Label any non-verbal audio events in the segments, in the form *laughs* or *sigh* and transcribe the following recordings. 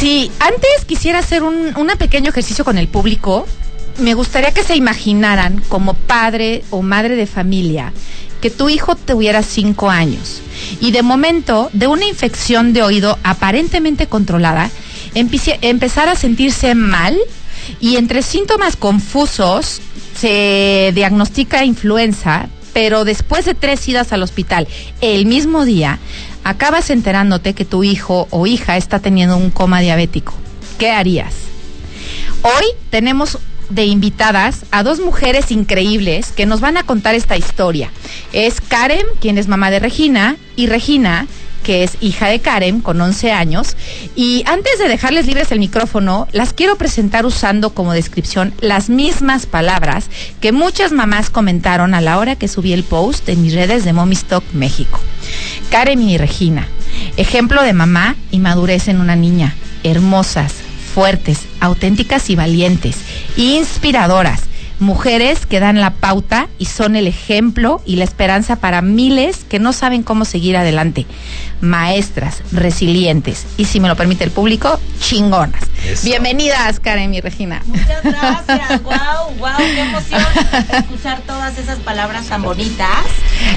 Sí, antes quisiera hacer un, un pequeño ejercicio con el público. Me gustaría que se imaginaran como padre o madre de familia que tu hijo tuviera cinco años y de momento de una infección de oído aparentemente controlada empiece- empezara a sentirse mal y entre síntomas confusos se diagnostica influenza, pero después de tres idas al hospital el mismo día, acabas enterándote que tu hijo o hija está teniendo un coma diabético. ¿Qué harías? Hoy tenemos de invitadas a dos mujeres increíbles que nos van a contar esta historia. Es Karen, quien es mamá de Regina, y Regina, que es hija de Karen, con 11 años. Y antes de dejarles libres el micrófono, las quiero presentar usando como descripción las mismas palabras que muchas mamás comentaron a la hora que subí el post en mis redes de Mommy Stock México. Karen y Regina, ejemplo de mamá y madurez en una niña, hermosas, fuertes, auténticas y valientes, inspiradoras, mujeres que dan la pauta y son el ejemplo y la esperanza para miles que no saben cómo seguir adelante, maestras, resilientes y si me lo permite el público, chingonas. Eso. Bienvenidas, Karen y Regina. Muchas gracias, *laughs* wow, wow, qué emoción escuchar todas esas palabras tan bonitas.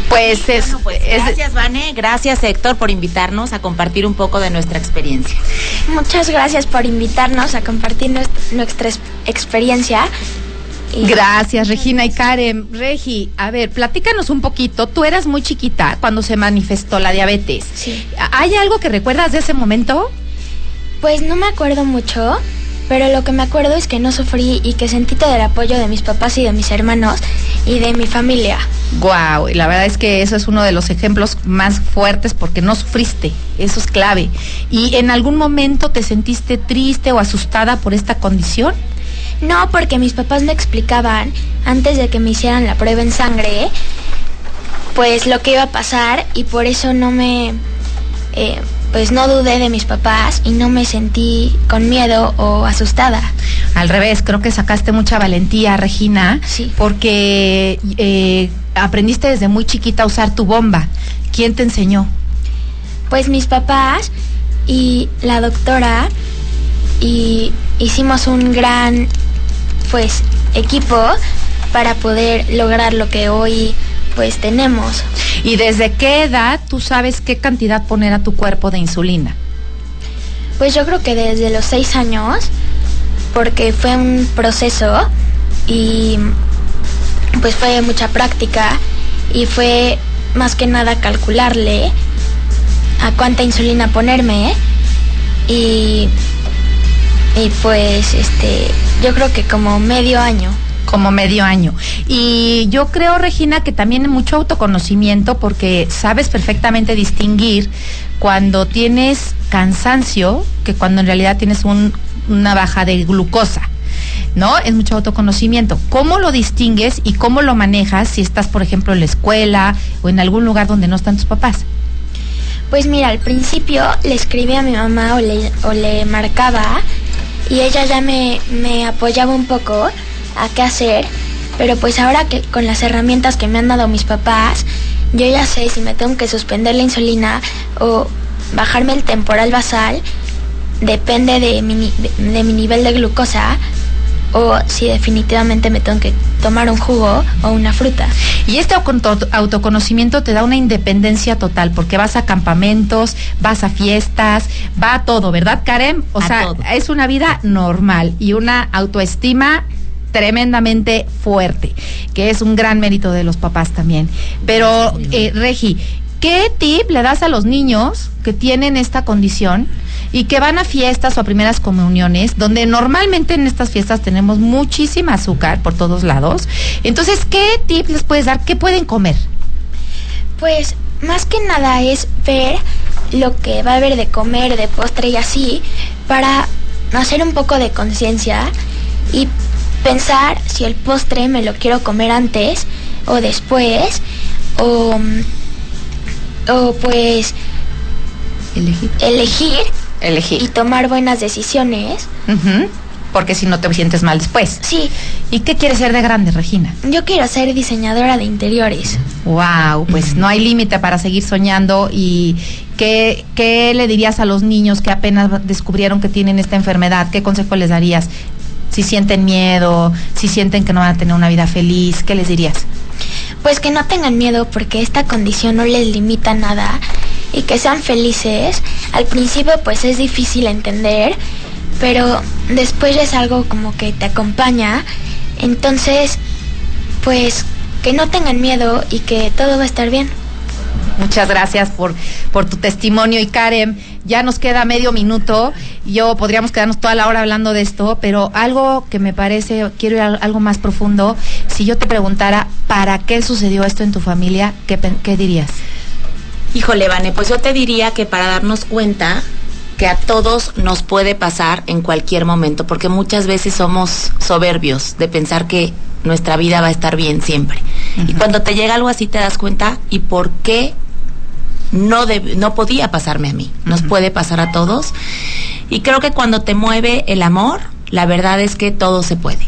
Pues es, Bueno, pues, es- gracias, Vane, gracias, Héctor, por invitarnos a compartir un poco de nuestra experiencia. Muchas gracias por invitarnos a compartir nues- nuestra ex- experiencia. Gracias, Regina y Karen. Regi, a ver, platícanos un poquito. Tú eras muy chiquita cuando se manifestó la diabetes. Sí. ¿Hay algo que recuerdas de ese momento? Pues no me acuerdo mucho, pero lo que me acuerdo es que no sufrí y que sentí todo el apoyo de mis papás y de mis hermanos y de mi familia. Wow, y la verdad es que eso es uno de los ejemplos más fuertes porque no sufriste. Eso es clave. ¿Y en algún momento te sentiste triste o asustada por esta condición? No, porque mis papás me explicaban antes de que me hicieran la prueba en sangre, pues lo que iba a pasar y por eso no me, eh, pues no dudé de mis papás y no me sentí con miedo o asustada. Al revés, creo que sacaste mucha valentía, Regina, Sí. porque eh, aprendiste desde muy chiquita a usar tu bomba. ¿Quién te enseñó? Pues mis papás y la doctora y hicimos un gran pues equipo para poder lograr lo que hoy pues tenemos. ¿Y desde qué edad tú sabes qué cantidad poner a tu cuerpo de insulina? Pues yo creo que desde los seis años, porque fue un proceso y pues fue mucha práctica y fue más que nada calcularle a cuánta insulina ponerme y, y pues este yo creo que como medio año. Como medio año. Y yo creo, Regina, que también mucho autoconocimiento porque sabes perfectamente distinguir cuando tienes cansancio que cuando en realidad tienes un- una baja de glucosa. ¿No? Es mucho autoconocimiento. ¿Cómo lo distingues y cómo lo manejas si estás, por ejemplo, en la escuela o en algún lugar donde no están tus papás? Pues mira, al principio le escribí a mi mamá o le, o le marcaba y ella ya me, me apoyaba un poco a qué hacer, pero pues ahora que con las herramientas que me han dado mis papás, yo ya sé si me tengo que suspender la insulina o bajarme el temporal basal, depende de mi, de, de mi nivel de glucosa o si definitivamente me tengo que tomar un jugo o una fruta. Y este auto- autoconocimiento te da una independencia total, porque vas a campamentos, vas a fiestas, va a todo, ¿verdad, Karen? O A sea, todo. es una vida normal y una autoestima tremendamente fuerte, que es un gran mérito de los papás también. Pero, eh, Regi, ¿qué tip le das a los niños que tienen esta condición y que van a fiestas o a primeras comuniones, donde normalmente en estas fiestas tenemos muchísima azúcar por todos lados? Entonces, ¿qué tip les puedes dar? ¿Qué pueden comer? Pues más que nada es ver lo que va a haber de comer, de postre y así, para hacer un poco de conciencia y pensar si el postre me lo quiero comer antes o después, o, o pues Elegir. elegir y Elegir. tomar buenas decisiones porque si no te sientes mal después. Sí, ¿Y qué quieres ser de grande, Regina? yo quiero ser diseñadora de interiores. Wow, pues no hay límite para seguir soñando y ¿qué, ¿qué le dirías a los niños que apenas descubrieron que tienen esta enfermedad? ¿Qué consejo les darías? Si sienten miedo, si sienten que no van a tener una vida feliz, ¿qué les dirías? Pues que no tengan miedo porque esta condición no les limita nada y que sean felices. Al principio pues es difícil entender, pero después es algo como que te acompaña. Entonces, pues que no tengan miedo y que todo va a estar bien. Muchas gracias por, por tu testimonio y Karen, ya nos queda medio minuto, yo podríamos quedarnos toda la hora hablando de esto, pero algo que me parece, quiero ir a algo más profundo, si yo te preguntara, ¿para qué sucedió esto en tu familia? ¿Qué, qué dirías? Híjole, Vane, pues yo te diría que para darnos cuenta que a todos nos puede pasar en cualquier momento, porque muchas veces somos soberbios de pensar que nuestra vida va a estar bien siempre. Y cuando te llega algo así te das cuenta y por qué no, deb- no podía pasarme a mí, nos puede pasar a todos. Y creo que cuando te mueve el amor, la verdad es que todo se puede.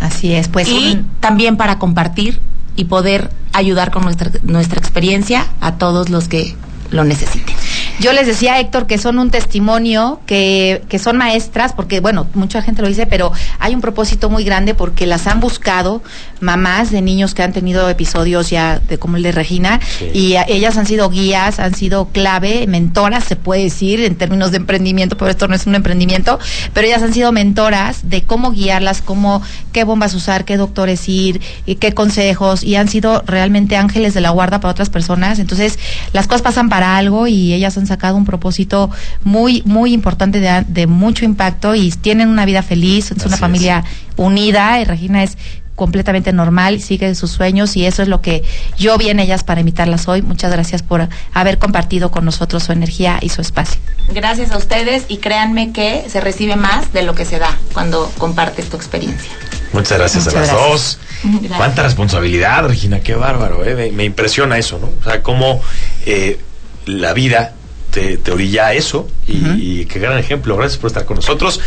Así es, pues y un- también para compartir y poder ayudar con nuestra, nuestra experiencia a todos los que lo necesiten. Yo les decía, Héctor, que son un testimonio, que, que son maestras, porque, bueno, mucha gente lo dice, pero hay un propósito muy grande porque las han buscado mamás de niños que han tenido episodios ya de como el de Regina, Sí. y a- ellas han sido guías, han sido clave, mentoras, se puede decir, en términos de emprendimiento, pero esto no es un emprendimiento, pero ellas han sido mentoras de cómo guiarlas, cómo, qué bombas usar, qué doctores ir, y qué consejos, y han sido realmente ángeles de la guarda para otras personas. Entonces, las cosas pasan para algo y ellas han sacado un propósito muy, muy importante de, de mucho impacto y tienen una vida feliz, es Así una es. familia unida y Regina es completamente normal, sigue sus sueños y eso es lo que yo vi en ellas para invitarlas hoy. Muchas gracias por haber compartido con nosotros su energía y su espacio. Gracias a ustedes y créanme que se recibe más de lo que se da cuando compartes tu experiencia. Muchas gracias Muchas a las gracias. dos. Gracias. Cuánta responsabilidad, Regina, qué bárbaro, ¿eh? me, me impresiona eso, ¿no? O sea, cómo eh, la vida te, te orilla a eso y, qué gran ejemplo. Gracias por estar con nosotros.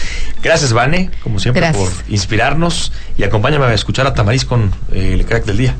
Gracias, Vane, como siempre, Gracias. por inspirarnos y acompáñame a escuchar a Tamariz con eh, el crack del día.